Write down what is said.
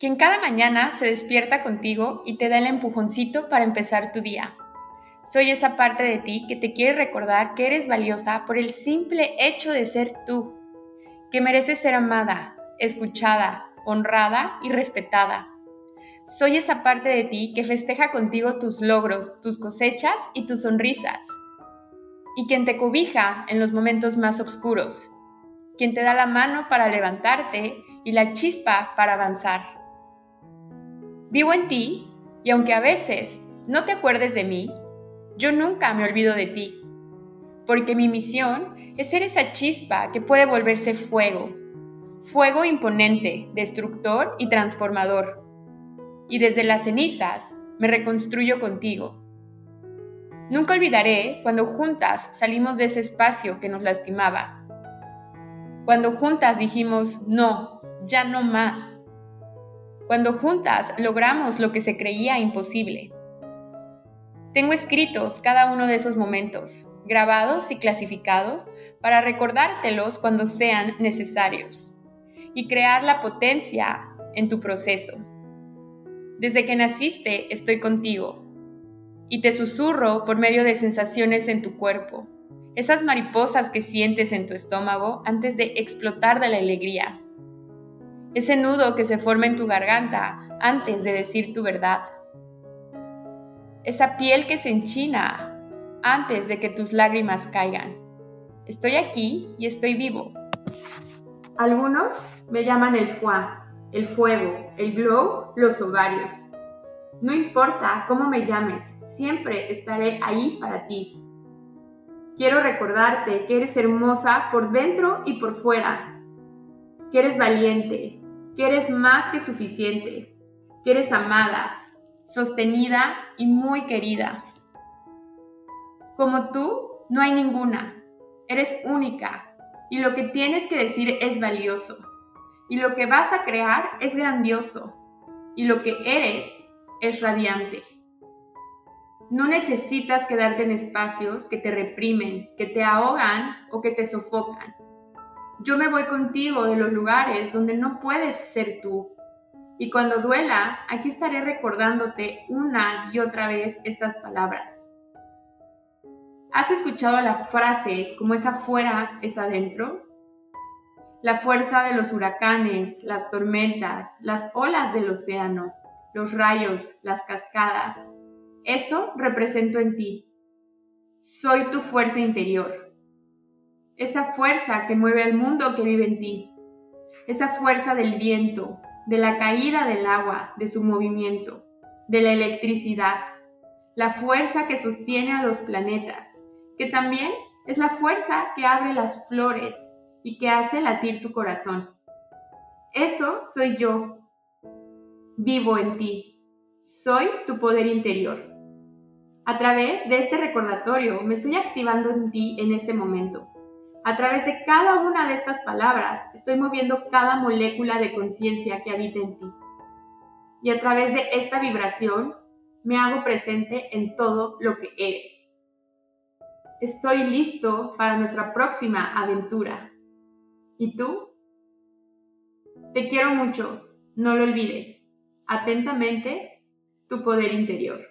quien cada mañana se despierta contigo y te da el empujoncito para empezar tu día. Soy esa parte de ti que te quiere recordar que eres valiosa por el simple hecho de ser tú, que mereces ser amada, escuchada, honrada y respetada. Soy esa parte de ti que festeja contigo tus logros, tus cosechas y tus sonrisas. Y quien te cobija en los momentos más oscuros, quien te da la mano para levantarte y la chispa para avanzar. Vivo en ti y aunque a veces no te acuerdes de mí, yo nunca me olvido de ti, porque mi misión es ser esa chispa que puede volverse fuego, fuego imponente, destructor y transformador. Y desde las cenizas me reconstruyo contigo. Nunca olvidaré cuando juntas salimos de ese espacio que nos lastimaba. Cuando juntas dijimos, no, ya no más cuando juntas logramos lo que se creía imposible. Tengo escritos cada uno de esos momentos, grabados y clasificados para recordártelos cuando sean necesarios y crear la potencia en tu proceso. Desde que naciste estoy contigo y te susurro por medio de sensaciones en tu cuerpo, esas mariposas que sientes en tu estómago antes de explotar de la alegría ese nudo que se forma en tu garganta antes de decir tu verdad, esa piel que se enchina antes de que tus lágrimas caigan. Estoy aquí y estoy vivo. Algunos me llaman el fuá, el fuego, el glow, los ovarios. No importa cómo me llames, siempre estaré ahí para ti. Quiero recordarte que eres hermosa por dentro y por fuera, que eres valiente, que eres más que suficiente, que eres amada, sostenida y muy querida. Como tú, no hay ninguna. Eres única y lo que tienes que decir es valioso. Y lo que vas a crear es grandioso. Y lo que eres es radiante. No necesitas quedarte en espacios que te reprimen, que te ahogan o que te sofocan. Yo me voy contigo de los lugares donde no puedes ser tú. Y cuando duela, aquí estaré recordándote una y otra vez estas palabras. ¿Has escuchado la frase como es afuera es adentro? La fuerza de los huracanes, las tormentas, las olas del océano, los rayos, las cascadas. Eso represento en ti. Soy tu fuerza interior esa fuerza que mueve al mundo que vive en ti, esa fuerza del viento, de la caída del agua, de su movimiento, de la electricidad, la fuerza que sostiene a los planetas, que también es la fuerza que abre las flores y que hace latir tu corazón. Eso soy yo. Vivo en ti. Soy tu poder interior. A través de este recordatorio me estoy activando en ti en este momento a través de cada una de estas palabras estoy moviendo cada molécula de conciencia que habita en ti. Y a través de esta vibración me hago presente en todo lo que eres. Estoy listo para nuestra próxima aventura. ¿Y tú? Te quiero mucho, no lo olvides. Atentamente, tu poder interior.